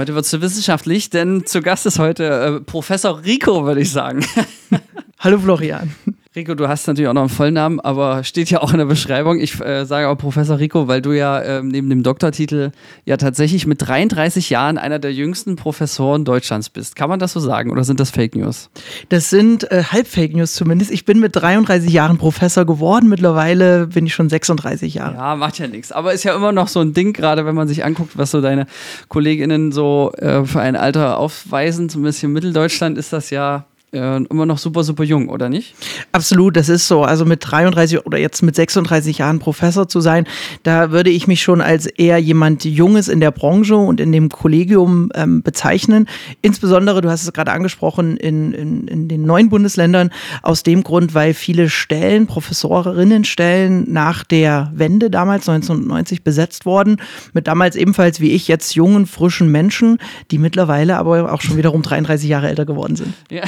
Heute wird es wissenschaftlich, denn zu Gast ist heute äh, Professor Rico, würde ich sagen. Hallo Florian. Rico, du hast natürlich auch noch einen Vollnamen, aber steht ja auch in der Beschreibung. Ich äh, sage auch Professor Rico, weil du ja äh, neben dem Doktortitel ja tatsächlich mit 33 Jahren einer der jüngsten Professoren Deutschlands bist. Kann man das so sagen oder sind das Fake News? Das sind äh, Halb-Fake News zumindest. Ich bin mit 33 Jahren Professor geworden. Mittlerweile bin ich schon 36 Jahre. Ja, macht ja nichts. Aber ist ja immer noch so ein Ding, gerade wenn man sich anguckt, was so deine KollegInnen so äh, für ein Alter aufweisen. Zumindest hier in Mitteldeutschland ist das ja äh, immer noch super, super jung, oder nicht? Absolut, das ist so. Also mit 33 oder jetzt mit 36 Jahren Professor zu sein, da würde ich mich schon als eher jemand Junges in der Branche und in dem Kollegium ähm, bezeichnen. Insbesondere, du hast es gerade angesprochen, in, in, in den neuen Bundesländern, aus dem Grund, weil viele Stellen, Professorinnenstellen nach der Wende damals 1990 besetzt wurden, mit damals ebenfalls wie ich jetzt jungen, frischen Menschen, die mittlerweile aber auch schon wiederum 33 Jahre älter geworden sind. Ja.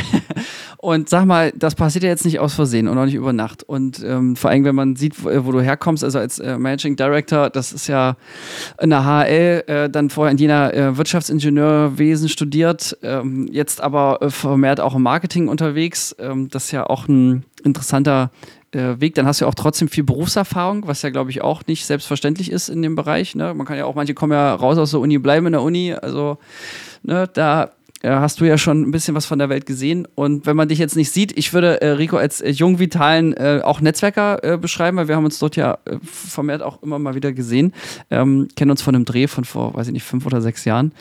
Und sag mal, das passiert ja jetzt nicht aus Versehen und auch nicht über Nacht. Und ähm, vor allem, wenn man sieht, wo, wo, du herkommst, also als äh, Managing Director, das ist ja in der HL, äh, dann vorher in Jena äh, Wirtschaftsingenieurwesen studiert, ähm, jetzt aber äh, vermehrt auch im Marketing unterwegs. Ähm, das ist ja auch ein interessanter äh, Weg, dann hast du ja auch trotzdem viel Berufserfahrung, was ja, glaube ich, auch nicht selbstverständlich ist in dem Bereich. Ne? Man kann ja auch, manche kommen ja raus aus der Uni, bleiben in der Uni. Also, ne, da hast du ja schon ein bisschen was von der Welt gesehen. Und wenn man dich jetzt nicht sieht, ich würde äh, Rico als äh, jung vitalen äh, auch Netzwerker äh, beschreiben, weil wir haben uns dort ja äh, vermehrt auch immer mal wieder gesehen. Ähm, kennen uns von einem Dreh von vor, weiß ich nicht, fünf oder sechs Jahren.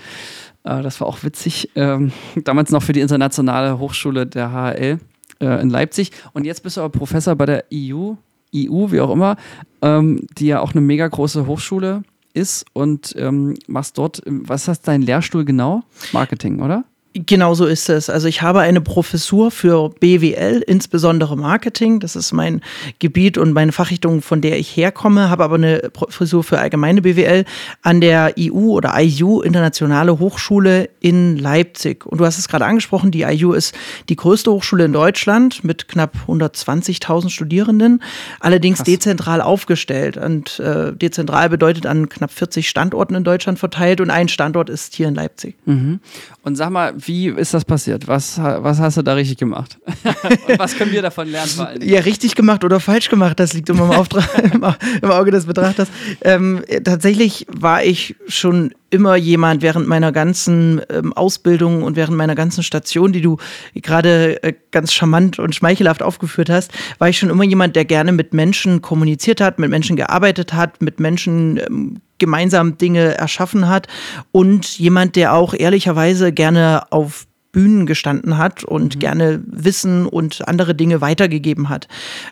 Äh, das war auch witzig. Ähm, damals noch für die internationale Hochschule der HL in Leipzig. Und jetzt bist du aber Professor bei der EU, EU, wie auch immer, ähm, die ja auch eine mega große Hochschule ist und ähm, machst dort, was ist dein Lehrstuhl genau? Marketing, oder? Genau so ist es. Also ich habe eine Professur für BWL, insbesondere Marketing. Das ist mein Gebiet und meine Fachrichtung, von der ich herkomme, habe aber eine Professur für allgemeine BWL an der IU oder IU, Internationale Hochschule in Leipzig. Und du hast es gerade angesprochen, die IU ist die größte Hochschule in Deutschland mit knapp 120.000 Studierenden, allerdings Krass. dezentral aufgestellt. Und äh, dezentral bedeutet an knapp 40 Standorten in Deutschland verteilt und ein Standort ist hier in Leipzig. Mhm. Und sag mal, wie ist das passiert? Was, was hast du da richtig gemacht? Was können wir davon lernen vor allem? Ja, richtig gemacht oder falsch gemacht, das liegt immer im, Auftrag, im Auge des Betrachters. Ähm, tatsächlich war ich schon immer jemand während meiner ganzen ähm, Ausbildung und während meiner ganzen Station, die du gerade äh, ganz charmant und schmeichelhaft aufgeführt hast, war ich schon immer jemand, der gerne mit Menschen kommuniziert hat, mit Menschen gearbeitet hat, mit Menschen ähm, gemeinsam Dinge erschaffen hat und jemand, der auch ehrlicherweise gerne auf Bühnen gestanden hat und mhm. gerne Wissen und andere Dinge weitergegeben hat.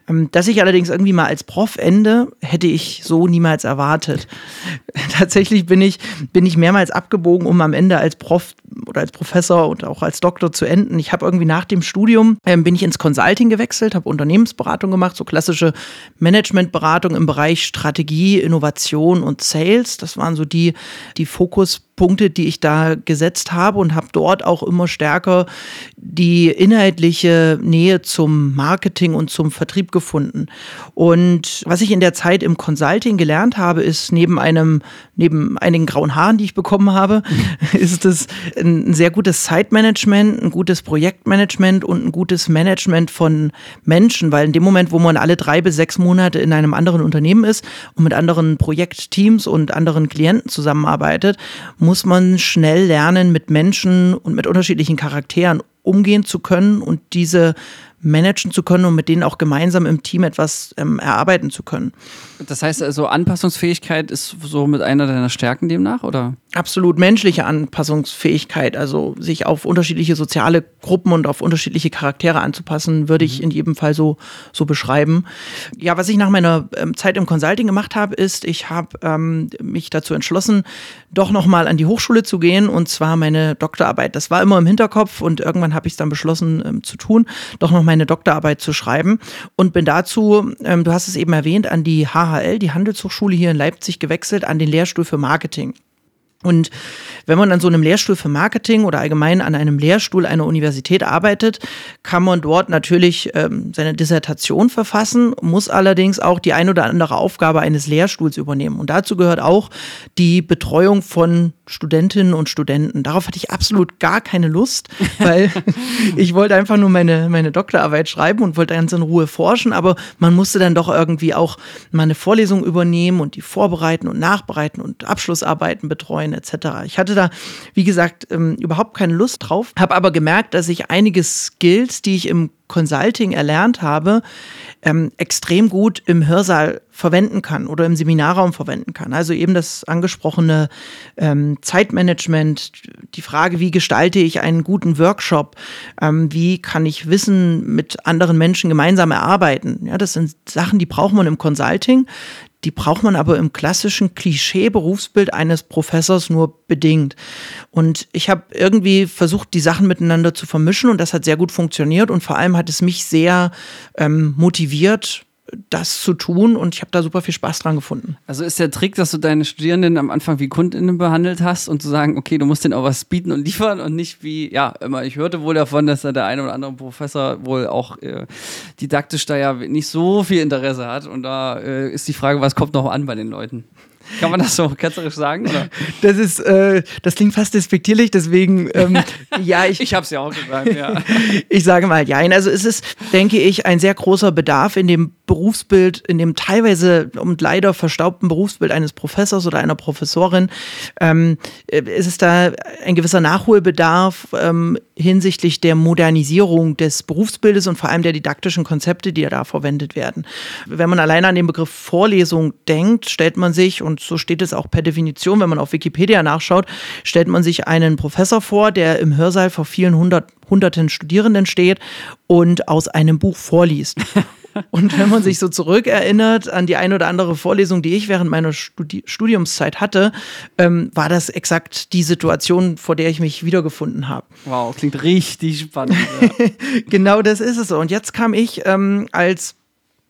Ähm, dass ich allerdings irgendwie mal als Prof ende, hätte ich so niemals erwartet. Tatsächlich bin ich, bin ich mehrmals abgebogen, um am Ende als Prof oder als Professor und auch als Doktor zu enden. Ich habe irgendwie nach dem Studium, ähm, bin ich ins Consulting gewechselt, habe Unternehmensberatung gemacht, so klassische Managementberatung im Bereich Strategie, Innovation und Sales. Das waren so die, die Fokus Punkte, die ich da gesetzt habe und habe dort auch immer stärker die inhaltliche Nähe zum Marketing und zum Vertrieb gefunden. Und was ich in der Zeit im Consulting gelernt habe, ist neben einem, neben einigen grauen Haaren, die ich bekommen habe, ist es ein sehr gutes Zeitmanagement, ein gutes Projektmanagement und ein gutes Management von Menschen, weil in dem Moment, wo man alle drei bis sechs Monate in einem anderen Unternehmen ist und mit anderen Projektteams und anderen Klienten zusammenarbeitet, muss man schnell lernen, mit Menschen und mit unterschiedlichen Charakteren umgehen zu können und diese managen zu können und mit denen auch gemeinsam im Team etwas ähm, erarbeiten zu können. Das heißt also, Anpassungsfähigkeit ist so mit einer deiner Stärken demnach, oder? Absolut menschliche Anpassungsfähigkeit, also sich auf unterschiedliche soziale Gruppen und auf unterschiedliche Charaktere anzupassen, würde ich mhm. in jedem Fall so, so beschreiben. Ja, was ich nach meiner ähm, Zeit im Consulting gemacht habe, ist, ich habe ähm, mich dazu entschlossen, doch nochmal an die Hochschule zu gehen und zwar meine Doktorarbeit. Das war immer im Hinterkopf und irgendwann habe ich es dann beschlossen ähm, zu tun, doch nochmal meine Doktorarbeit zu schreiben und bin dazu, ähm, du hast es eben erwähnt, an die HHL, die Handelshochschule hier in Leipzig gewechselt, an den Lehrstuhl für Marketing. Und wenn man an so einem Lehrstuhl für Marketing oder allgemein an einem Lehrstuhl einer Universität arbeitet, kann man dort natürlich ähm, seine Dissertation verfassen, muss allerdings auch die ein oder andere Aufgabe eines Lehrstuhls übernehmen. Und dazu gehört auch die Betreuung von Studentinnen und Studenten. Darauf hatte ich absolut gar keine Lust, weil ich wollte einfach nur meine, meine Doktorarbeit schreiben und wollte ganz in Ruhe forschen, aber man musste dann doch irgendwie auch mal eine Vorlesung übernehmen und die vorbereiten und nachbereiten und Abschlussarbeiten betreuen sein etc. Ich hatte da, wie gesagt, ähm, überhaupt keine Lust drauf, habe aber gemerkt, dass ich einige Skills, die ich im Consulting erlernt habe, ähm, extrem gut im Hörsaal verwenden kann oder im Seminarraum verwenden kann. Also eben das angesprochene ähm, Zeitmanagement, die Frage, wie gestalte ich einen guten Workshop, ähm, wie kann ich Wissen mit anderen Menschen gemeinsam erarbeiten. Ja, das sind Sachen, die braucht man im Consulting, die braucht man aber im klassischen Klischee-Berufsbild eines Professors nur bedingt. Und ich habe irgendwie versucht, die Sachen miteinander zu vermischen und das hat sehr gut funktioniert und vor allem hat es mich sehr ähm, motiviert, das zu tun und ich habe da super viel Spaß dran gefunden. Also ist der Trick, dass du deine Studierenden am Anfang wie Kundinnen behandelt hast und zu sagen, okay, du musst denen auch was bieten und liefern und nicht wie, ja, immer, ich hörte wohl davon, dass da der eine oder andere Professor wohl auch äh, didaktisch da ja nicht so viel Interesse hat und da äh, ist die Frage, was kommt noch an bei den Leuten? Kann man das so ketzerisch sagen? Oder? Das ist, äh, das klingt fast despektierlich, deswegen, ähm, ja, ich. ich habe es ja auch gesagt, ja. ich sage mal, ja. Also es ist, denke ich, ein sehr großer Bedarf in dem Berufsbild, in dem teilweise und leider verstaubten Berufsbild eines Professors oder einer Professorin. Ähm, es ist da ein gewisser Nachholbedarf ähm, hinsichtlich der Modernisierung des Berufsbildes und vor allem der didaktischen Konzepte, die da verwendet werden. Wenn man alleine an den Begriff Vorlesung denkt, stellt man sich, und so steht es auch per Definition, wenn man auf Wikipedia nachschaut, stellt man sich einen Professor vor, der im Hörsaal vor vielen hundert, hunderten Studierenden steht und aus einem Buch vorliest. Und wenn man sich so zurückerinnert an die eine oder andere Vorlesung, die ich während meiner Studi Studiumszeit hatte, ähm, war das exakt die Situation, vor der ich mich wiedergefunden habe. Wow, klingt richtig spannend. Ja. genau das ist es so. Und jetzt kam ich ähm, als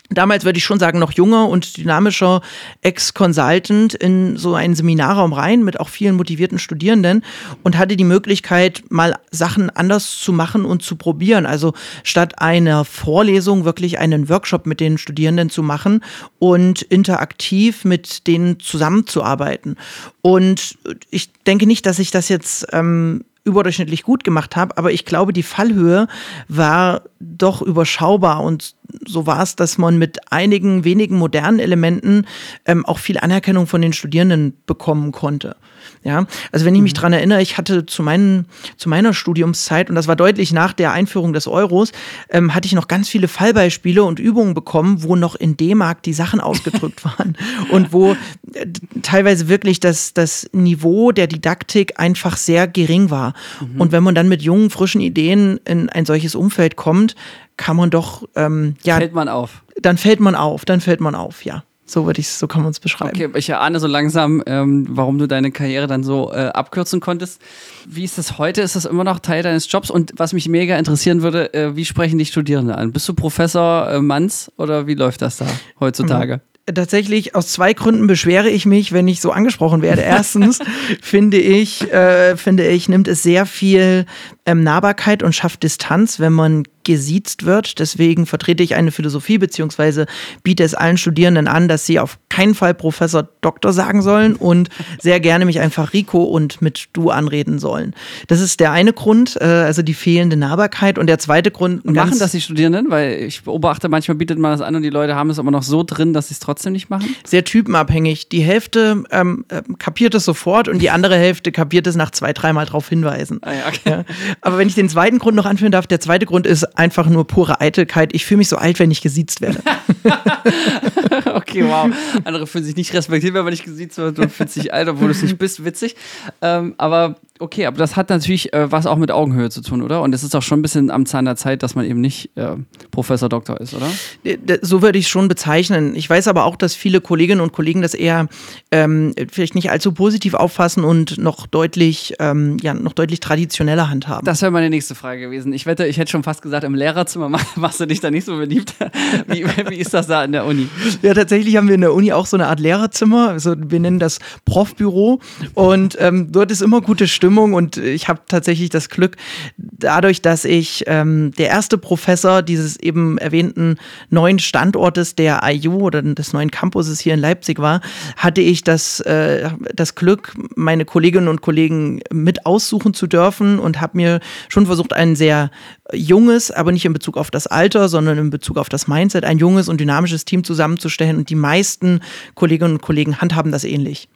damals würde ich schon sagen, noch junger und dynamischer Ex-Consultant in so einen Seminarraum rein mit auch vielen motivierten Studierenden und hatte die Möglichkeit, mal Sachen anders zu machen und zu probieren. Also statt einer Vorlesung wirklich einen Workshop mit den Studierenden zu machen und interaktiv mit denen zusammenzuarbeiten. Und ich denke nicht, dass ich das jetzt ähm, überdurchschnittlich gut gemacht habe, aber ich glaube, die Fallhöhe war doch überschaubar und so war es, dass man mit einigen wenigen modernen Elementen ähm, auch viel Anerkennung von den Studierenden bekommen konnte. Ja, also wenn ich mich mhm. dran erinnere, ich hatte zu, meinen, zu meiner Studiumszeit, und das war deutlich nach der Einführung des Euros, ähm, hatte ich noch ganz viele Fallbeispiele und Übungen bekommen, wo noch in D-Mark die Sachen ausgedrückt waren und wo äh, teilweise wirklich das, das Niveau der Didaktik einfach sehr gering war. Mhm. Und wenn man dann mit jungen, frischen Ideen in ein solches Umfeld kommt, kann man doch, ähm, ja. Fällt man auf. Dann fällt man auf, dann fällt man auf, ja. So würde ich so kann man es beschreiben. Okay, ich erahne so langsam, ähm, warum du deine Karriere dann so äh, abkürzen konntest. Wie ist das heute? Ist das immer noch Teil deines Jobs? Und was mich mega interessieren würde, äh, wie sprechen dich Studierende an? Bist du Professor äh, Manns oder wie läuft das da heutzutage? Mhm tatsächlich aus zwei Gründen beschwere ich mich, wenn ich so angesprochen werde. Erstens finde ich, äh, finde ich, nimmt es sehr viel ähm, Nahbarkeit und schafft Distanz, wenn man gesiezt wird. Deswegen vertrete ich eine Philosophie beziehungsweise biete es allen Studierenden an, dass sie auf keinen Fall Professor Doktor sagen sollen und sehr gerne mich einfach Rico und mit du anreden sollen. Das ist der eine Grund, äh, also die fehlende Nahbarkeit. Und der zweite Grund. Machen das die Studierenden? Weil ich beobachte, manchmal bietet man das an und die Leute haben es aber noch so drin, dass sie es trotzdem nicht machen. Sehr typenabhängig. Die Hälfte ähm, äh, kapiert es sofort und die andere Hälfte kapiert es nach zwei, dreimal darauf hinweisen. Ah, ja, okay. ja. Aber wenn ich den zweiten Grund noch anführen darf, der zweite Grund ist einfach nur pure Eitelkeit. Ich fühle mich so alt, wenn ich gesiezt werde. okay, wow. Andere fühlen sich nicht respektiert, wenn man nicht gesiezt wird. Du fühlst dich alt, obwohl du es nicht bist. Witzig. Ähm, aber Okay, aber das hat natürlich äh, was auch mit Augenhöhe zu tun, oder? Und es ist auch schon ein bisschen am Zahn der Zeit, dass man eben nicht äh, Professor Doktor ist, oder? Äh, so würde ich es schon bezeichnen. Ich weiß aber auch, dass viele Kolleginnen und Kollegen das eher ähm, vielleicht nicht allzu positiv auffassen und noch deutlich, ähm, ja, noch deutlich traditioneller handhaben. Das wäre meine nächste Frage gewesen. Ich wette, ich hätte schon fast gesagt, im Lehrerzimmer machst du dich da nicht so beliebt. Wie, wie ist das da in der Uni? Ja, tatsächlich haben wir in der Uni auch so eine Art Lehrerzimmer. Also wir nennen das Profbüro. Und ähm, dort ist immer gute Stimmung Stimmung und ich habe tatsächlich das Glück, dadurch, dass ich ähm, der erste Professor dieses eben erwähnten neuen Standortes der IU oder des neuen Campuses hier in Leipzig war, hatte ich das, äh, das Glück, meine Kolleginnen und Kollegen mit aussuchen zu dürfen und habe mir schon versucht, ein sehr junges, aber nicht in Bezug auf das Alter, sondern in Bezug auf das Mindset, ein junges und dynamisches Team zusammenzustellen. Und die meisten Kolleginnen und Kollegen handhaben das ähnlich.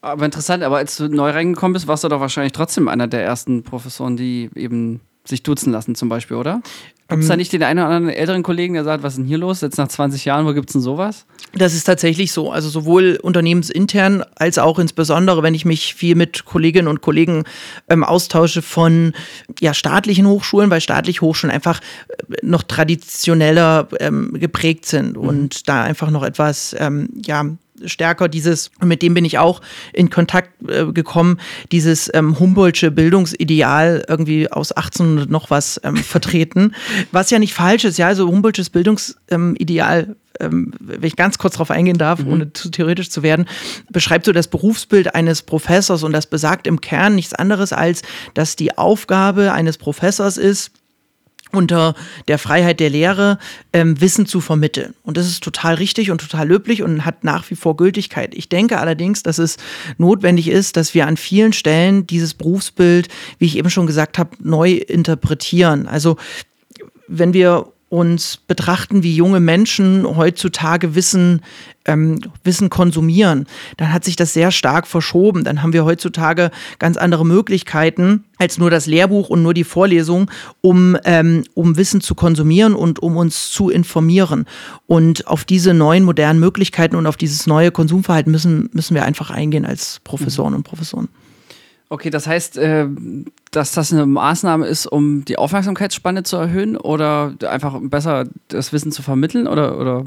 Aber interessant, aber als du neu reingekommen bist, warst du doch wahrscheinlich trotzdem einer der ersten Professoren, die eben sich duzen lassen, zum Beispiel, oder? Gibt es da ähm, nicht den einen oder anderen älteren Kollegen, der sagt, was ist denn hier los? Jetzt nach 20 Jahren, wo gibt es denn sowas? Das ist tatsächlich so. Also sowohl unternehmensintern als auch insbesondere, wenn ich mich viel mit Kolleginnen und Kollegen ähm, austausche von ja, staatlichen Hochschulen, weil staatliche Hochschulen einfach äh, noch traditioneller ähm, geprägt sind mhm. und da einfach noch etwas, ähm, ja, stärker dieses, und mit dem bin ich auch in Kontakt äh, gekommen, dieses ähm, Humboldtsche Bildungsideal irgendwie aus 1800 noch was ähm, vertreten, was ja nicht falsch ist, ja, also Humboldtsches Bildungsideal ähm, wenn ich ganz kurz darauf eingehen darf, mhm. ohne zu theoretisch zu werden, beschreibt so das Berufsbild eines Professors und das besagt im Kern nichts anderes als, dass die Aufgabe eines Professors ist, unter der Freiheit der Lehre ähm, Wissen zu vermitteln. Und das ist total richtig und total löblich und hat nach wie vor Gültigkeit. Ich denke allerdings, dass es notwendig ist, dass wir an vielen Stellen dieses Berufsbild, wie ich eben schon gesagt habe, neu interpretieren. Also wenn wir uns betrachten, wie junge Menschen heutzutage Wissen, ähm, Wissen konsumieren, dann hat sich das sehr stark verschoben. Dann haben wir heutzutage ganz andere Möglichkeiten als nur das Lehrbuch und nur die Vorlesung, um, ähm, um Wissen zu konsumieren und um uns zu informieren. Und auf diese neuen modernen Möglichkeiten und auf dieses neue Konsumverhalten müssen, müssen wir einfach eingehen als Professoren und Professoren. Okay, das heißt, äh, dass das eine Maßnahme ist, um die Aufmerksamkeitsspanne zu erhöhen oder einfach besser das Wissen zu vermitteln oder, oder?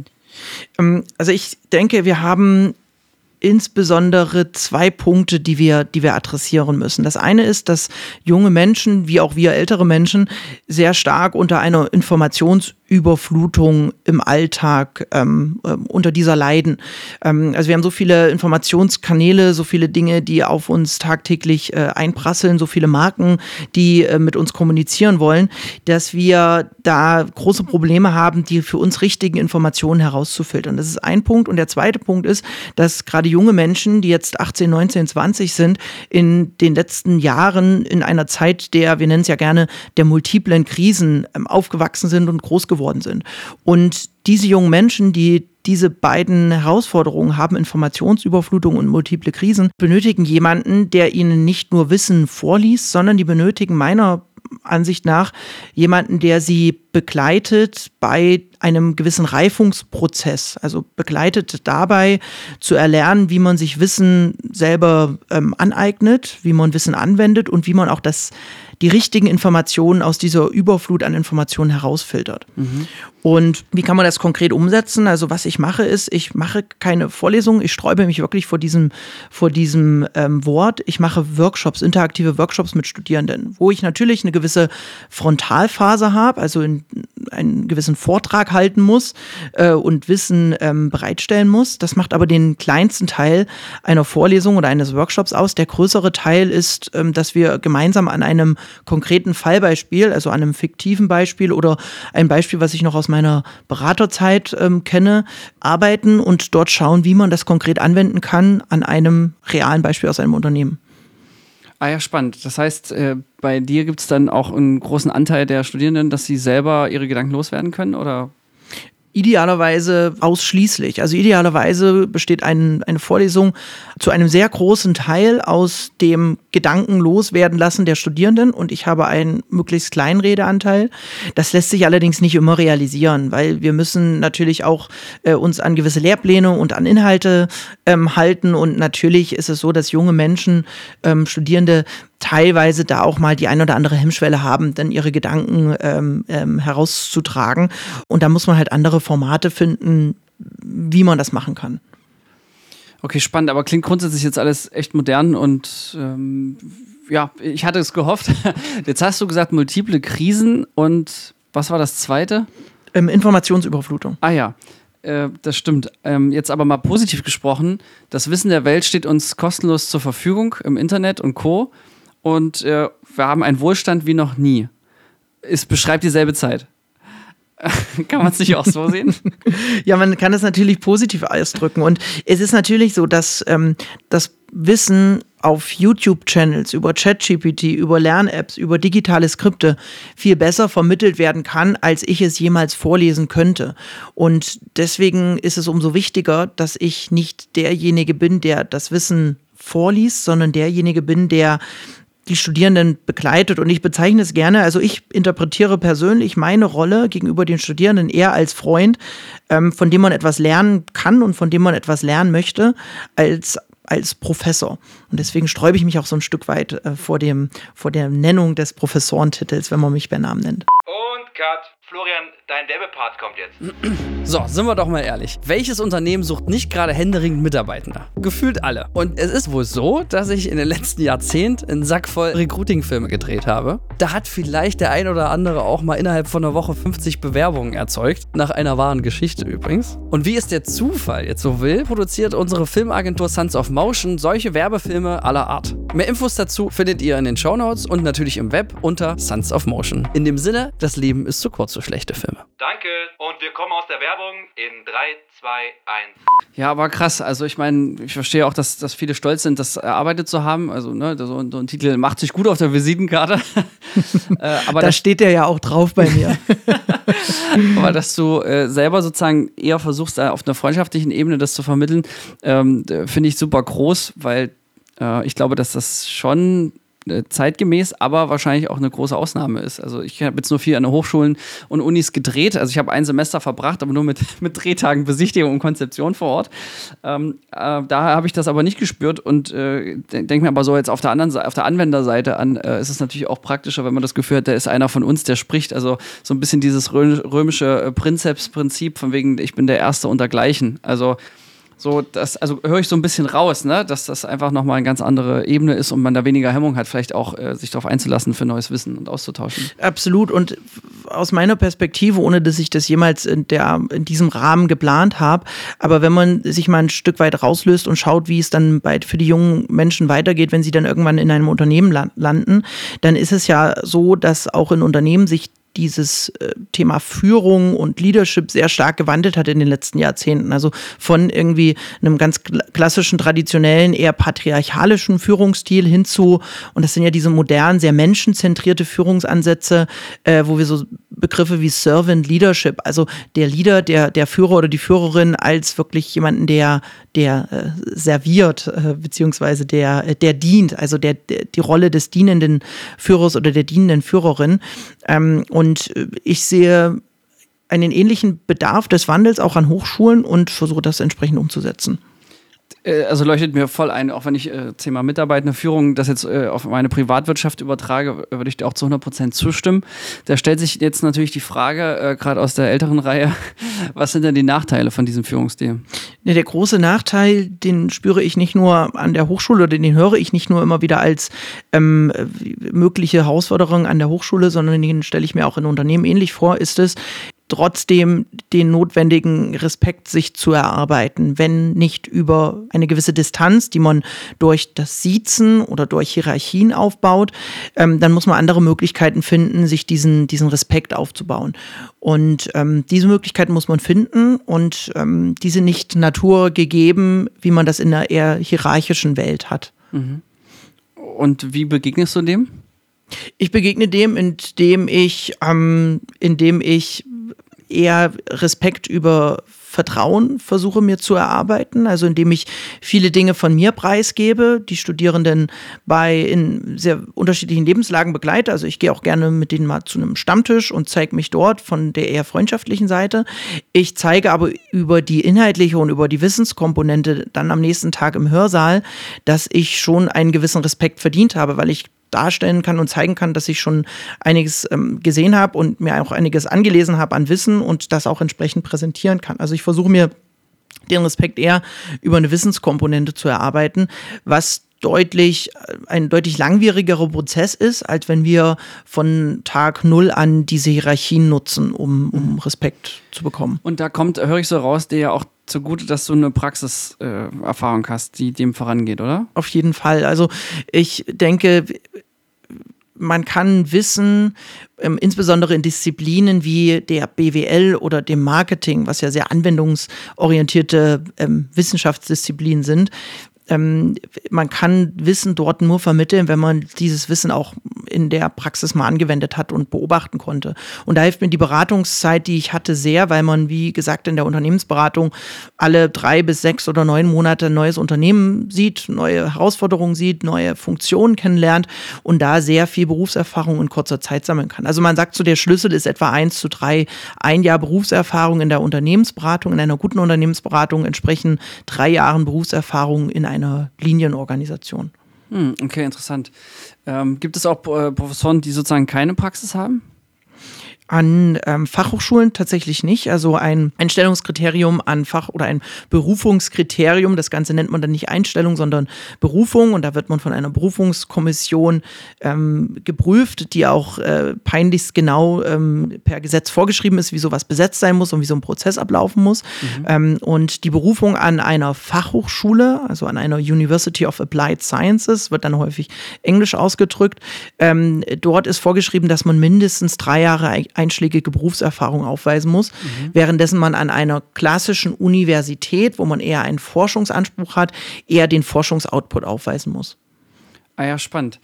Ähm, also ich denke, wir haben insbesondere zwei Punkte, die wir, die wir adressieren müssen. Das eine ist, dass junge Menschen, wie auch wir ältere Menschen, sehr stark unter einer Informations- Überflutung im Alltag ähm, äh, unter dieser leiden. Ähm, also wir haben so viele Informationskanäle, so viele Dinge, die auf uns tagtäglich äh, einprasseln, so viele Marken, die äh, mit uns kommunizieren wollen, dass wir da große Probleme haben, die für uns richtigen Informationen herauszufiltern. Das ist ein Punkt. Und der zweite Punkt ist, dass gerade junge Menschen, die jetzt 18, 19, 20 sind, in den letzten Jahren in einer Zeit der, wir nennen es ja gerne, der multiplen Krisen ähm, aufgewachsen sind und groß geworden geworden sind. Und diese jungen Menschen, die diese beiden Herausforderungen haben, Informationsüberflutung und multiple Krisen, benötigen jemanden, der ihnen nicht nur Wissen vorliest, sondern die benötigen meiner Ansicht nach jemanden, der sie begleitet bei einem gewissen Reifungsprozess, also begleitet dabei zu erlernen, wie man sich Wissen selber ähm, aneignet, wie man Wissen anwendet und wie man auch das die richtigen Informationen aus dieser Überflut an Informationen herausfiltert. Mhm. Und wie kann man das konkret umsetzen? Also was ich mache ist, ich mache keine Vorlesungen, ich sträube mich wirklich vor diesem, vor diesem ähm, Wort. Ich mache Workshops, interaktive Workshops mit Studierenden, wo ich natürlich eine gewisse Frontalphase habe, also in, einen gewissen Vortrag halten muss äh, und Wissen ähm, bereitstellen muss. Das macht aber den kleinsten Teil einer Vorlesung oder eines Workshops aus. Der größere Teil ist, ähm, dass wir gemeinsam an einem konkreten Fallbeispiel, also an einem fiktiven Beispiel oder ein Beispiel, was ich noch aus meiner Beraterzeit ähm, kenne, arbeiten und dort schauen, wie man das konkret anwenden kann an einem realen Beispiel aus einem Unternehmen. Ah ja, spannend. Das heißt, äh, bei dir gibt es dann auch einen großen Anteil der Studierenden, dass sie selber ihre Gedanken loswerden können, oder? Idealerweise ausschließlich. Also idealerweise besteht ein, eine Vorlesung zu einem sehr großen Teil aus dem Gedanken loswerden lassen der Studierenden und ich habe einen möglichst kleinen Redeanteil. Das lässt sich allerdings nicht immer realisieren, weil wir müssen natürlich auch äh, uns an gewisse Lehrpläne und an Inhalte ähm, halten und natürlich ist es so, dass junge Menschen, ähm, Studierende teilweise da auch mal die ein oder andere Hemmschwelle haben, dann ihre Gedanken ähm, ähm, herauszutragen. Und da muss man halt andere Formate finden, wie man das machen kann. Okay, spannend, aber klingt grundsätzlich jetzt alles echt modern und ähm, ja, ich hatte es gehofft. Jetzt hast du gesagt, multiple Krisen und was war das zweite? Ähm, Informationsüberflutung. Ah ja, äh, das stimmt. Ähm, jetzt aber mal positiv gesprochen, das Wissen der Welt steht uns kostenlos zur Verfügung im Internet und Co. Und äh, wir haben einen Wohlstand wie noch nie. Es beschreibt dieselbe Zeit. kann man es nicht auch so sehen? ja, man kann es natürlich positiv ausdrücken. Und es ist natürlich so, dass ähm, das Wissen auf YouTube-Channels, über ChatGPT, über Lern-Apps, über digitale Skripte viel besser vermittelt werden kann, als ich es jemals vorlesen könnte. Und deswegen ist es umso wichtiger, dass ich nicht derjenige bin, der das Wissen vorliest, sondern derjenige bin, der die Studierenden begleitet. Und ich bezeichne es gerne, also ich interpretiere persönlich meine Rolle gegenüber den Studierenden eher als Freund, ähm, von dem man etwas lernen kann und von dem man etwas lernen möchte, als als Professor. Und deswegen sträube ich mich auch so ein Stück weit äh, vor, dem, vor der Nennung des Professorentitels, wenn man mich bei Namen nennt. Und Cut. Florian, dein Werbepart kommt jetzt. So, sind wir doch mal ehrlich. Welches Unternehmen sucht nicht gerade händeringend Mitarbeitende? Gefühlt alle. Und es ist wohl so, dass ich in den letzten Jahrzehnten einen Sack voll Recruiting-Filme gedreht habe. Da hat vielleicht der ein oder andere auch mal innerhalb von einer Woche 50 Bewerbungen erzeugt. Nach einer wahren Geschichte übrigens. Und wie es der Zufall jetzt so will, produziert unsere Filmagentur Sons of Motion solche Werbefilme aller Art. Mehr Infos dazu findet ihr in den Shownotes und natürlich im Web unter Sons of Motion. In dem Sinne, das Leben ist zu kurz für schlechte Filme. Danke. Und wir kommen aus der Werbung in 3, 2, 1. Ja, aber krass. Also ich meine, ich verstehe auch, dass, dass viele stolz sind, das erarbeitet zu haben. Also ne, so, so ein Titel macht sich gut auf der Visitenkarte. äh, aber da steht der ja auch drauf bei mir. aber dass du äh, selber sozusagen eher versuchst, auf einer freundschaftlichen Ebene das zu vermitteln, ähm, finde ich super groß, weil äh, ich glaube, dass das schon äh, zeitgemäß, aber wahrscheinlich auch eine große Ausnahme ist. Also ich habe jetzt nur viel an Hochschulen und Unis gedreht. Also ich habe ein Semester verbracht, aber nur mit, mit Drehtagen, Besichtigung und Konzeption vor Ort. Ähm, äh, da habe ich das aber nicht gespürt und äh, denke mir aber so jetzt auf der anderen auf der Anwenderseite an, äh, ist es natürlich auch praktischer, wenn man das Gefühl hat, da ist einer von uns, der spricht. Also so ein bisschen dieses römische äh, Prinzepsprinzip von wegen, ich bin der Erste und dergleichen. Also so, das, also höre ich so ein bisschen raus, ne? dass das einfach nochmal eine ganz andere Ebene ist und man da weniger Hemmung hat, vielleicht auch äh, sich darauf einzulassen für neues Wissen und auszutauschen. Absolut. Und aus meiner Perspektive, ohne dass ich das jemals in, der, in diesem Rahmen geplant habe, aber wenn man sich mal ein Stück weit rauslöst und schaut, wie es dann bei, für die jungen Menschen weitergeht, wenn sie dann irgendwann in einem Unternehmen landen, dann ist es ja so, dass auch in Unternehmen sich dieses äh, Thema Führung und Leadership sehr stark gewandelt hat in den letzten Jahrzehnten. Also von irgendwie einem ganz klassischen, traditionellen, eher patriarchalischen Führungsstil hinzu, und das sind ja diese modernen, sehr menschenzentrierte Führungsansätze, äh, wo wir so Begriffe wie Servant Leadership, also der Leader, der, der Führer oder die Führerin als wirklich jemanden, der, der äh, serviert, äh, beziehungsweise der, äh, der dient, also der, der, die Rolle des dienenden Führers oder der dienenden Führerin. Ähm, und äh, ich sehe einen ähnlichen Bedarf des Wandels auch an Hochschulen und versuche das entsprechend umzusetzen. Äh, also leuchtet mir voll ein, auch wenn ich äh, Thema Mitarbeitende Führung das jetzt äh, auf meine Privatwirtschaft übertrage, würde ich dir auch zu 100% zustimmen. Da stellt sich jetzt natürlich die Frage, äh, gerade aus der älteren Reihe, was sind denn die Nachteile von diesem Führungsstil? Ja, der große Nachteil, den spüre ich nicht nur an der Hochschule oder den höre ich nicht nur immer wieder als ähm, mögliche Herausforderung an der Hochschule, sondern den stelle ich mir auch in Unternehmen ähnlich vor, ist es, trotzdem den notwendigen Respekt sich zu erarbeiten, wenn nicht über eine gewisse Distanz, die man durch das Siezen oder durch Hierarchien aufbaut, ähm, dann muss man andere Möglichkeiten finden, sich diesen, diesen Respekt aufzubauen. Und ähm, diese Möglichkeiten muss man finden und ähm, diese nicht naturgegeben, wie man das in einer eher hierarchischen Welt hat. Mhm. Und wie begegnest du dem? Ich begegne dem, indem ich, ähm, indem ich eher Respekt über Vertrauen versuche mir zu erarbeiten, also indem ich viele Dinge von mir preisgebe, die Studierenden bei in sehr unterschiedlichen Lebenslagen begleite. Also ich gehe auch gerne mit denen mal zu einem Stammtisch und zeige mich dort von der eher freundschaftlichen Seite. Ich zeige aber über die inhaltliche und über die Wissenskomponente dann am nächsten Tag im Hörsaal, dass ich schon einen gewissen Respekt verdient habe, weil ich darstellen kann und zeigen kann, dass ich schon einiges ähm, gesehen habe und mir auch einiges angelesen habe an Wissen und das auch entsprechend präsentieren kann. Also ich versuche mir den Respekt eher über eine Wissenskomponente zu erarbeiten, was deutlich, äh, ein deutlich langwierigerer Prozess ist, als wenn wir von Tag Null an diese Hierarchien nutzen, um, um Respekt zu bekommen. Und da kommt, höre ich so raus, dir ja auch zugute, dass du eine Praxiserfahrung äh, hast, die dem vorangeht, oder? Auf jeden Fall. Also ich denke, man kann Wissen, ähm, insbesondere in Disziplinen wie der BWL oder dem Marketing, was ja sehr anwendungsorientierte ähm, Wissenschaftsdisziplinen sind, ähm, man kann Wissen dort nur vermitteln, wenn man dieses Wissen auch in der Praxis mal angewendet hat und beobachten konnte. Und da hilft mir die Beratungszeit, die ich hatte, sehr, weil man, wie gesagt, in der Unternehmensberatung alle drei bis sechs oder neun Monate ein neues Unternehmen sieht, neue Herausforderungen sieht, neue Funktionen kennenlernt und da sehr viel Berufserfahrung in kurzer Zeit sammeln kann. Also man sagt so, der Schlüssel ist etwa eins zu drei, ein Jahr Berufserfahrung in der Unternehmensberatung, in einer guten Unternehmensberatung entsprechen drei Jahren Berufserfahrung in einer Linienorganisation. Hm, okay, interessant. Ähm, gibt es auch äh, Professoren, die sozusagen keine Praxis haben? An ähm, Fachhochschulen tatsächlich nicht. Also ein Einstellungskriterium an Fach- oder ein Berufungskriterium. Das Ganze nennt man dann nicht Einstellung, sondern Berufung. Und da wird man von einer Berufungskommission ähm, geprüft, die auch äh, peinlichst genau ähm, per Gesetz vorgeschrieben ist, wie sowas besetzt sein muss und wie so ein Prozess ablaufen muss. Mhm. Ähm, und die Berufung an einer Fachhochschule, also an einer University of Applied Sciences, wird dann häufig englisch ausgedrückt. Ähm, dort ist vorgeschrieben, dass man mindestens drei Jahre einschlägige Berufserfahrung aufweisen muss, mhm. währenddessen man an einer klassischen Universität, wo man eher einen Forschungsanspruch hat, eher den Forschungsoutput aufweisen muss. Ah ja, spannend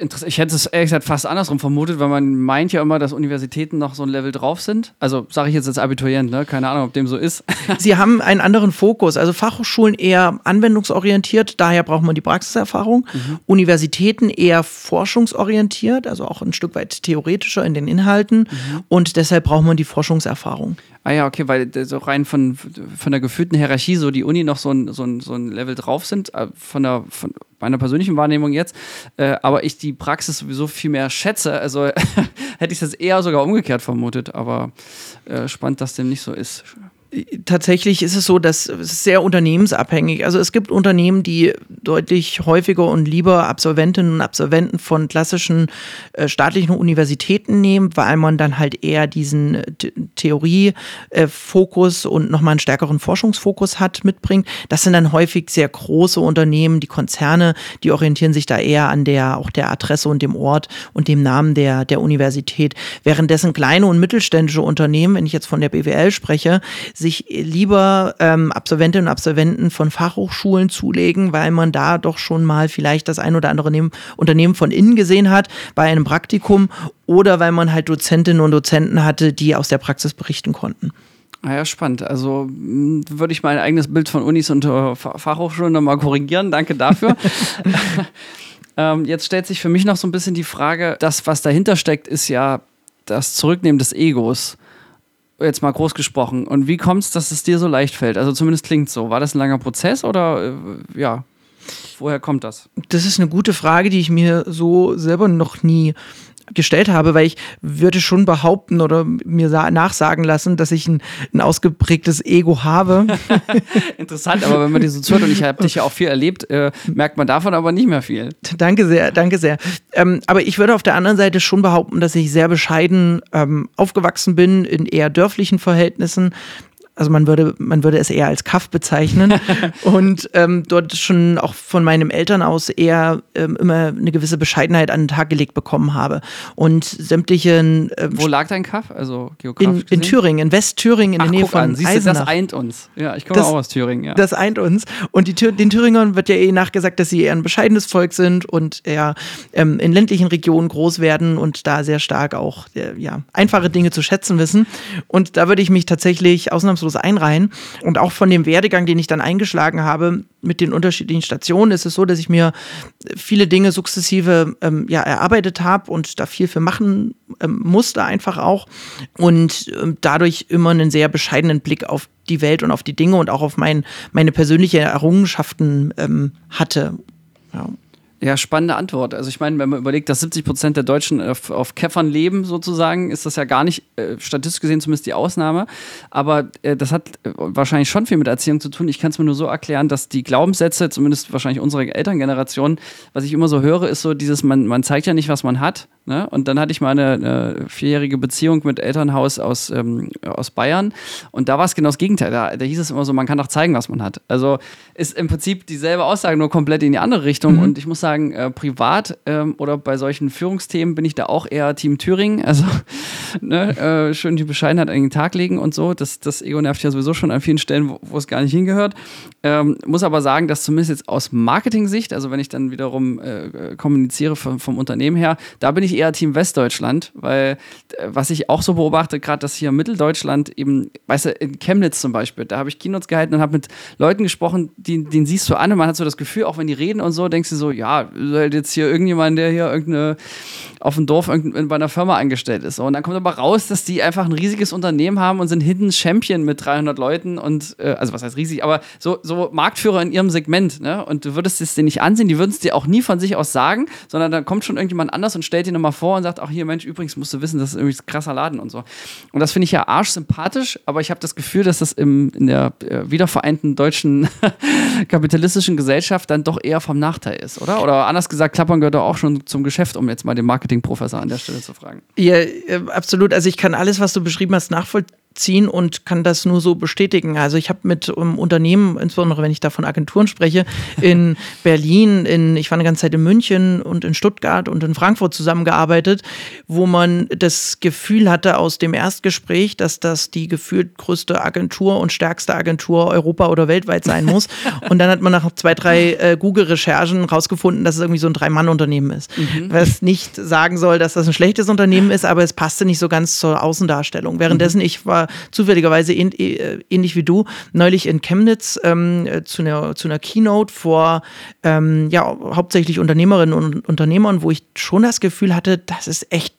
ich hätte es ehrlich gesagt fast andersrum vermutet, weil man meint ja immer, dass Universitäten noch so ein Level drauf sind. Also sage ich jetzt als Abiturient, ne? keine Ahnung, ob dem so ist. Sie haben einen anderen Fokus. Also Fachhochschulen eher anwendungsorientiert, daher braucht man die Praxiserfahrung. Mhm. Universitäten eher forschungsorientiert, also auch ein Stück weit theoretischer in den Inhalten. Mhm. Und deshalb braucht man die Forschungserfahrung. Ah ja, okay, weil so rein von, von der gefühlten Hierarchie so die Uni noch so ein, so ein, so ein Level drauf sind, äh, von der von meiner persönlichen Wahrnehmung jetzt, äh, aber ich die Praxis sowieso viel mehr schätze, also hätte ich das eher sogar umgekehrt vermutet, aber äh, spannend, dass dem nicht so ist tatsächlich ist es so, dass es sehr unternehmensabhängig. Also es gibt Unternehmen, die deutlich häufiger und lieber Absolventinnen und Absolventen von klassischen äh, staatlichen Universitäten nehmen, weil man dann halt eher diesen äh, Theoriefokus äh, und nochmal einen stärkeren Forschungsfokus hat, mitbringt. Das sind dann häufig sehr große Unternehmen, die Konzerne, die orientieren sich da eher an der, auch der Adresse und dem Ort und dem Namen der, der Universität. Währenddessen kleine und mittelständische Unternehmen, wenn ich jetzt von der BWL spreche, sich lieber ähm, Absolventinnen und Absolventen von Fachhochschulen zulegen, weil man da doch schon mal vielleicht das ein oder andere Unternehmen von innen gesehen hat bei einem Praktikum oder weil man halt Dozentinnen und Dozenten hatte, die aus der Praxis berichten konnten. Ah ja, spannend. Also hm, würde ich mein eigenes Bild von Unis und äh, Fachhochschulen nochmal korrigieren. Danke dafür. ähm, jetzt stellt sich für mich noch so ein bisschen die Frage, das, was dahinter steckt, ist ja das Zurücknehmen des Egos jetzt mal groß gesprochen. Und wie kommt es, dass es dir so leicht fällt? Also zumindest klingt so. War das ein langer Prozess oder äh, ja? Woher kommt das? Das ist eine gute Frage, die ich mir so selber noch nie gestellt habe, weil ich würde schon behaupten oder mir nachsagen lassen, dass ich ein, ein ausgeprägtes Ego habe. Interessant, aber wenn man dir so zuhört und ich habe dich ja auch viel erlebt, äh, merkt man davon aber nicht mehr viel. Danke sehr, danke sehr. Ähm, aber ich würde auf der anderen Seite schon behaupten, dass ich sehr bescheiden ähm, aufgewachsen bin in eher dörflichen Verhältnissen, also man würde, man würde es eher als Kaff bezeichnen und ähm, dort schon auch von meinem Eltern aus eher ähm, immer eine gewisse Bescheidenheit an den Tag gelegt bekommen habe und sämtliche. Ähm, Wo lag dein Kaff? Also geografisch in, in Thüringen, in Westthüringen, in Ach, der Nähe von an. Siehst du, das eint uns. Ja, ich komme auch aus Thüringen. Ja. Das eint uns und die, den Thüringern wird ja eh nachgesagt, dass sie eher ein bescheidenes Volk sind und eher ähm, in ländlichen Regionen groß werden und da sehr stark auch äh, ja einfache Dinge zu schätzen wissen und da würde ich mich tatsächlich ausnahmslos nahtlos einreihen. Und auch von dem Werdegang, den ich dann eingeschlagen habe, mit den unterschiedlichen Stationen, ist es so, dass ich mir viele Dinge sukzessive ähm, ja, erarbeitet habe und da viel für machen ähm, musste, einfach auch. Und ähm, dadurch immer einen sehr bescheidenen Blick auf die Welt und auf die Dinge und auch auf mein, meine persönlichen Errungenschaften ähm, hatte. Ja. Ja, spannende Antwort. Also ich meine, wenn man überlegt, dass 70 Prozent der Deutschen auf, auf Käffern leben, sozusagen, ist das ja gar nicht, äh, statistisch gesehen zumindest die Ausnahme. Aber äh, das hat äh, wahrscheinlich schon viel mit Erziehung zu tun. Ich kann es mir nur so erklären, dass die Glaubenssätze, zumindest wahrscheinlich unsere Elterngeneration, was ich immer so höre, ist so dieses, man, man zeigt ja nicht, was man hat. Ne? Und dann hatte ich mal eine, eine vierjährige Beziehung mit Elternhaus aus, ähm, aus Bayern. Und da war es genau das Gegenteil. Da, da hieß es immer so, man kann doch zeigen, was man hat. Also ist im Prinzip dieselbe Aussage, nur komplett in die andere Richtung. Mhm. Und ich muss sagen, äh, privat ähm, oder bei solchen Führungsthemen bin ich da auch eher Team Thüringen. Also ne, äh, schön die Bescheidenheit an den Tag legen und so. Das, das Ego nervt ja sowieso schon an vielen Stellen, wo, es gar nicht hingehört. Ähm, muss aber sagen, dass zumindest jetzt aus Marketing-Sicht, also wenn ich dann wiederum äh, kommuniziere vom, vom Unternehmen her, da bin ich eher Team Westdeutschland, weil äh, was ich auch so beobachte, gerade dass hier Mitteldeutschland eben, weißt du, in Chemnitz zum Beispiel, da habe ich Keynotes gehalten und habe mit Leuten gesprochen, die, den siehst du an und man hat so das Gefühl, auch wenn die reden und so, denkst du so, ja, halt jetzt hier irgendjemand, der hier irgendeine auf dem Dorf bei einer Firma angestellt ist. Und dann kommt aber raus, dass die einfach ein riesiges Unternehmen haben und sind Hidden Champion mit 300 Leuten und, äh, also was heißt riesig, aber so, so Marktführer in ihrem Segment, ne? Und du würdest es dir nicht ansehen, die würden es dir auch nie von sich aus sagen, sondern dann kommt schon irgendjemand anders und stellt dir nochmal vor und sagt, ach hier, Mensch, übrigens musst du wissen, das ist irgendwie ein krasser Laden und so. Und das finde ich ja arschsympathisch, aber ich habe das Gefühl, dass das im, in der äh, wiedervereinten deutschen kapitalistischen Gesellschaft dann doch eher vom Nachteil ist, oder? Oder anders gesagt, Klappern gehört doch auch schon zum Geschäft, um jetzt mal den Marketingprofessor an der Stelle zu fragen. Ja, äh, absolut. Also ich kann alles, was du beschrieben hast, nachvollziehen ziehen und kann das nur so bestätigen. Also ich habe mit um, Unternehmen, insbesondere wenn ich da von Agenturen spreche, in Berlin, in, ich war eine ganze Zeit in München und in Stuttgart und in Frankfurt zusammengearbeitet, wo man das Gefühl hatte aus dem Erstgespräch, dass das die gefühlt größte Agentur und stärkste Agentur Europa oder weltweit sein muss. und dann hat man nach zwei, drei äh, Google-Recherchen rausgefunden, dass es irgendwie so ein Drei-Mann-Unternehmen ist. Mhm. Was nicht sagen soll, dass das ein schlechtes Unternehmen ist, aber es passte nicht so ganz zur Außendarstellung. Währenddessen mhm. ich war zufälligerweise äh, ähnlich wie du neulich in Chemnitz ähm, äh, zu, einer, zu einer Keynote vor ähm, ja, hauptsächlich Unternehmerinnen und Unternehmern, wo ich schon das Gefühl hatte, das ist echt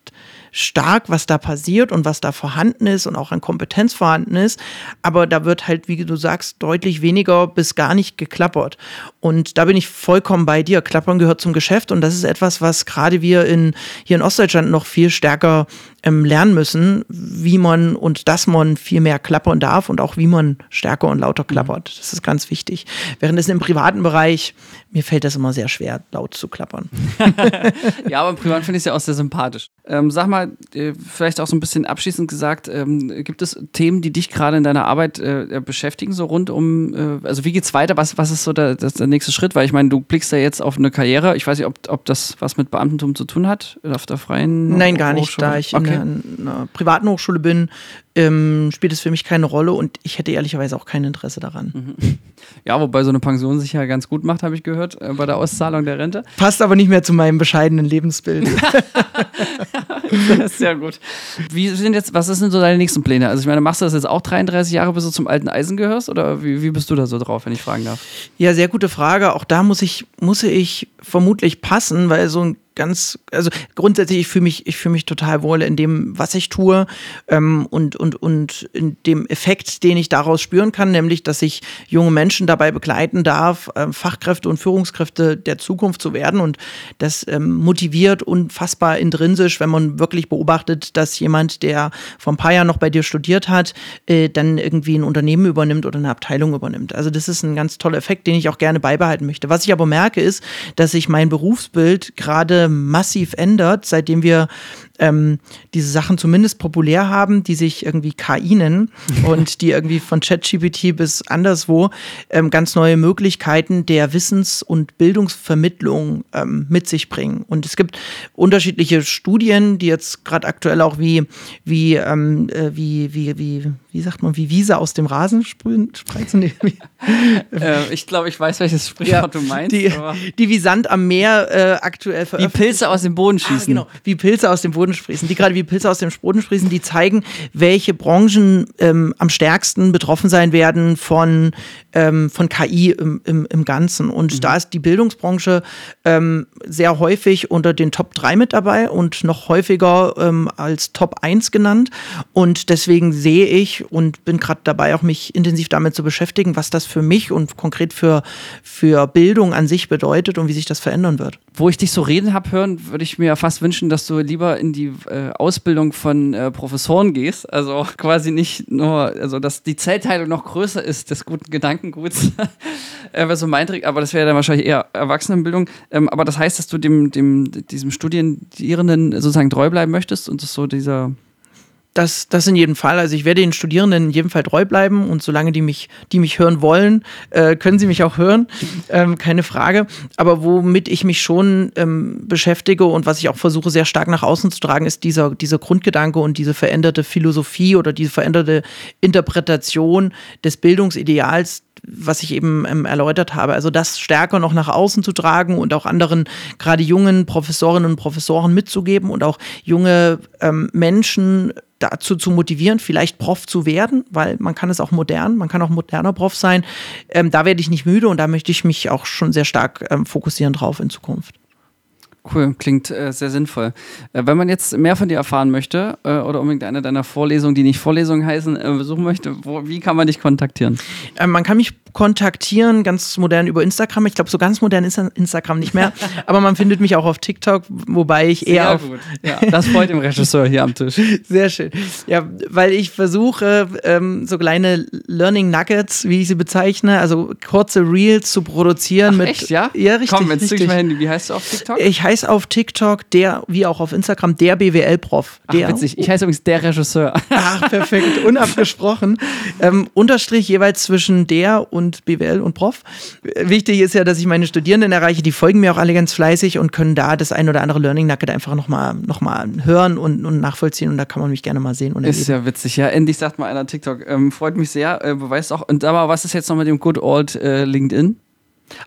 stark, was da passiert und was da vorhanden ist und auch an Kompetenz vorhanden ist. Aber da wird halt, wie du sagst, deutlich weniger bis gar nicht geklappert. Und da bin ich vollkommen bei dir. Klappern gehört zum Geschäft und das ist etwas, was gerade wir in, hier in Ostdeutschland noch viel stärker ähm, lernen müssen, wie man und dass man viel mehr klappern darf und auch wie man stärker und lauter klappert. Das ist ganz wichtig. Währenddessen im privaten Bereich, mir fällt das immer sehr schwer, laut zu klappern. ja, aber im Privat finde ich es ja auch sehr sympathisch. Ähm, sag mal, äh, vielleicht auch so ein bisschen abschließend gesagt, ähm, gibt es Themen, die dich gerade in deiner Arbeit äh, beschäftigen, so rund um, äh, also wie geht's weiter? Was, was ist so der, der nächste Schritt? Weil ich meine, du blickst ja jetzt auf eine Karriere. Ich weiß nicht, ob, ob das was mit Beamtentum zu tun hat, auf der freien Nein, gar nicht, da ich okay. in einer privaten Hochschule bin, ähm, spielt es für mich keine Rolle und ich hätte ehrlicherweise auch kein Interesse daran. Mhm. Ja, wobei so eine Pension sich ja ganz gut macht, habe ich gehört, äh, bei der Auszahlung der Rente. Passt aber nicht mehr zu meinem bescheidenen Lebensbild. das ist ja gut. Wie sind jetzt, was sind so deine nächsten Pläne? Also ich meine, machst du das jetzt auch 33 Jahre, bis du zum alten Eisen gehörst? Oder wie, wie bist du da so drauf, wenn ich fragen darf? Ja, sehr gute Frage. Auch da muss ich, muss ich vermutlich passen, weil so ein ganz, also grundsätzlich, ich fühle mich, ich fühle mich total wohl in dem, was ich tue ähm, und, und, und in dem Effekt, den ich daraus spüren kann, nämlich, dass ich junge Menschen dabei begleiten darf, äh, Fachkräfte und Führungskräfte der Zukunft zu werden und das ähm, motiviert unfassbar intrinsisch, wenn man wirklich beobachtet, dass jemand, der vor ein paar Jahren noch bei dir studiert hat, äh, dann irgendwie ein Unternehmen übernimmt oder eine Abteilung übernimmt. Also das ist ein ganz toller Effekt, den ich auch gerne beibehalten möchte. Was ich aber merke, ist, dass sich mein Berufsbild gerade massiv ändert, seitdem wir ähm, diese Sachen zumindest populär haben, die sich irgendwie KI nennen und die irgendwie von ChatGPT bis anderswo ähm, ganz neue Möglichkeiten der Wissens- und Bildungsvermittlung ähm, mit sich bringen. Und es gibt unterschiedliche Studien, die jetzt gerade aktuell auch wie, wie, ähm, äh, wie, wie, wie, wie sagt man, wie Wiese aus dem Rasen sprühen, spreizen. äh, ich glaube, ich weiß, welches Sprichwort ja, du meinst. Die, die wie Sand am Meer äh, aktuell veröffentlicht. Wie Pilze aus dem Boden ah, schießen. Ah, genau, wie Pilze aus dem Boden Boden sprießen, die gerade wie Pilze aus dem Boden sprießen, die zeigen, welche Branchen ähm, am stärksten betroffen sein werden von, ähm, von KI im, im, im Ganzen. Und mhm. da ist die Bildungsbranche ähm, sehr häufig unter den Top 3 mit dabei und noch häufiger ähm, als Top 1 genannt. Und deswegen sehe ich und bin gerade dabei, auch mich intensiv damit zu beschäftigen, was das für mich und konkret für, für Bildung an sich bedeutet und wie sich das verändern wird. Wo ich dich so reden habe hören, würde ich mir fast wünschen, dass du lieber in die äh, Ausbildung von äh, Professoren gehst. Also quasi nicht nur, also dass die Zellteilung noch größer ist des guten Gedankenguts. äh, wäre so mein Trick, aber das wäre dann wahrscheinlich eher Erwachsenenbildung. Ähm, aber das heißt, dass du dem, dem, diesem Studierenden sozusagen treu bleiben möchtest und das so dieser das, das in jedem Fall. Also ich werde den Studierenden in jedem Fall treu bleiben und solange die mich, die mich hören wollen, äh, können sie mich auch hören, ähm, keine Frage. Aber womit ich mich schon ähm, beschäftige und was ich auch versuche sehr stark nach außen zu tragen, ist dieser, dieser Grundgedanke und diese veränderte Philosophie oder diese veränderte Interpretation des Bildungsideals, was ich eben ähm, erläutert habe. Also das stärker noch nach außen zu tragen und auch anderen, gerade jungen Professorinnen und Professoren mitzugeben und auch junge ähm, Menschen dazu zu motivieren, vielleicht Prof zu werden, weil man kann es auch modern, man kann auch moderner Prof sein. Ähm, da werde ich nicht müde und da möchte ich mich auch schon sehr stark ähm, fokussieren drauf in Zukunft. Cool, klingt äh, sehr sinnvoll. Äh, wenn man jetzt mehr von dir erfahren möchte äh, oder unbedingt eine deiner Vorlesungen, die nicht Vorlesungen heißen, äh, besuchen möchte, wo, wie kann man dich kontaktieren? Äh, man kann mich kontaktieren, ganz modern über Instagram. Ich glaube, so ganz modern ist Instagram nicht mehr, aber man findet mich auch auf TikTok, wobei ich eher Sehr auf. Gut. Ja, das freut den Regisseur hier am Tisch. Sehr schön. Ja, weil ich versuche, ähm, so kleine Learning Nuggets, wie ich sie bezeichne, also kurze Reels zu produzieren. Ach, mit, echt, ja? Ja, richtig. Komm, jetzt züg ich mal hin. Wie heißt du auf TikTok? Ich heiße auf TikTok der, wie auch auf Instagram, der BWL-Prof. Ach, witzig. Ich heiße übrigens der Regisseur. Ach, perfekt. Unabgesprochen. ähm, Unterstrich jeweils zwischen der und BWL und Prof. Wichtig ist ja, dass ich meine Studierenden erreiche, die folgen mir auch alle ganz fleißig und können da das ein oder andere Learning Nugget einfach nochmal noch mal hören und, und nachvollziehen und da kann man mich gerne mal sehen. Ist ja witzig, ja. Endlich sagt mal einer TikTok. Ähm, freut mich sehr, äh, beweist auch. Und aber was ist jetzt noch mit dem Good Old äh, LinkedIn?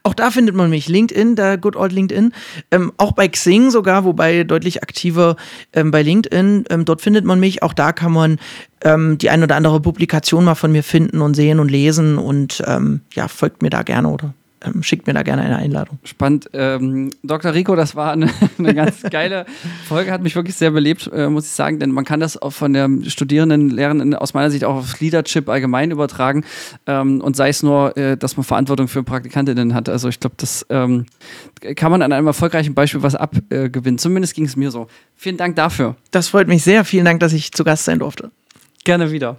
Auch da findet man mich. LinkedIn, der Good Old LinkedIn. Ähm, auch bei Xing sogar, wobei deutlich aktiver ähm, bei LinkedIn. Ähm, dort findet man mich. Auch da kann man ähm, die ein oder andere Publikation mal von mir finden und sehen und lesen. Und ähm, ja, folgt mir da gerne oder ähm, schickt mir da gerne eine Einladung. Spannend. Ähm, Dr. Rico, das war eine, eine ganz geile Folge, hat mich wirklich sehr belebt, äh, muss ich sagen, denn man kann das auch von der Studierenden, Lehrenden aus meiner Sicht auch aufs Leadership allgemein übertragen ähm, und sei es nur, äh, dass man Verantwortung für Praktikantinnen hat. Also ich glaube, das ähm, kann man an einem erfolgreichen Beispiel was abgewinnen. Zumindest ging es mir so. Vielen Dank dafür. Das freut mich sehr. Vielen Dank, dass ich zu Gast sein durfte. Gerne wieder.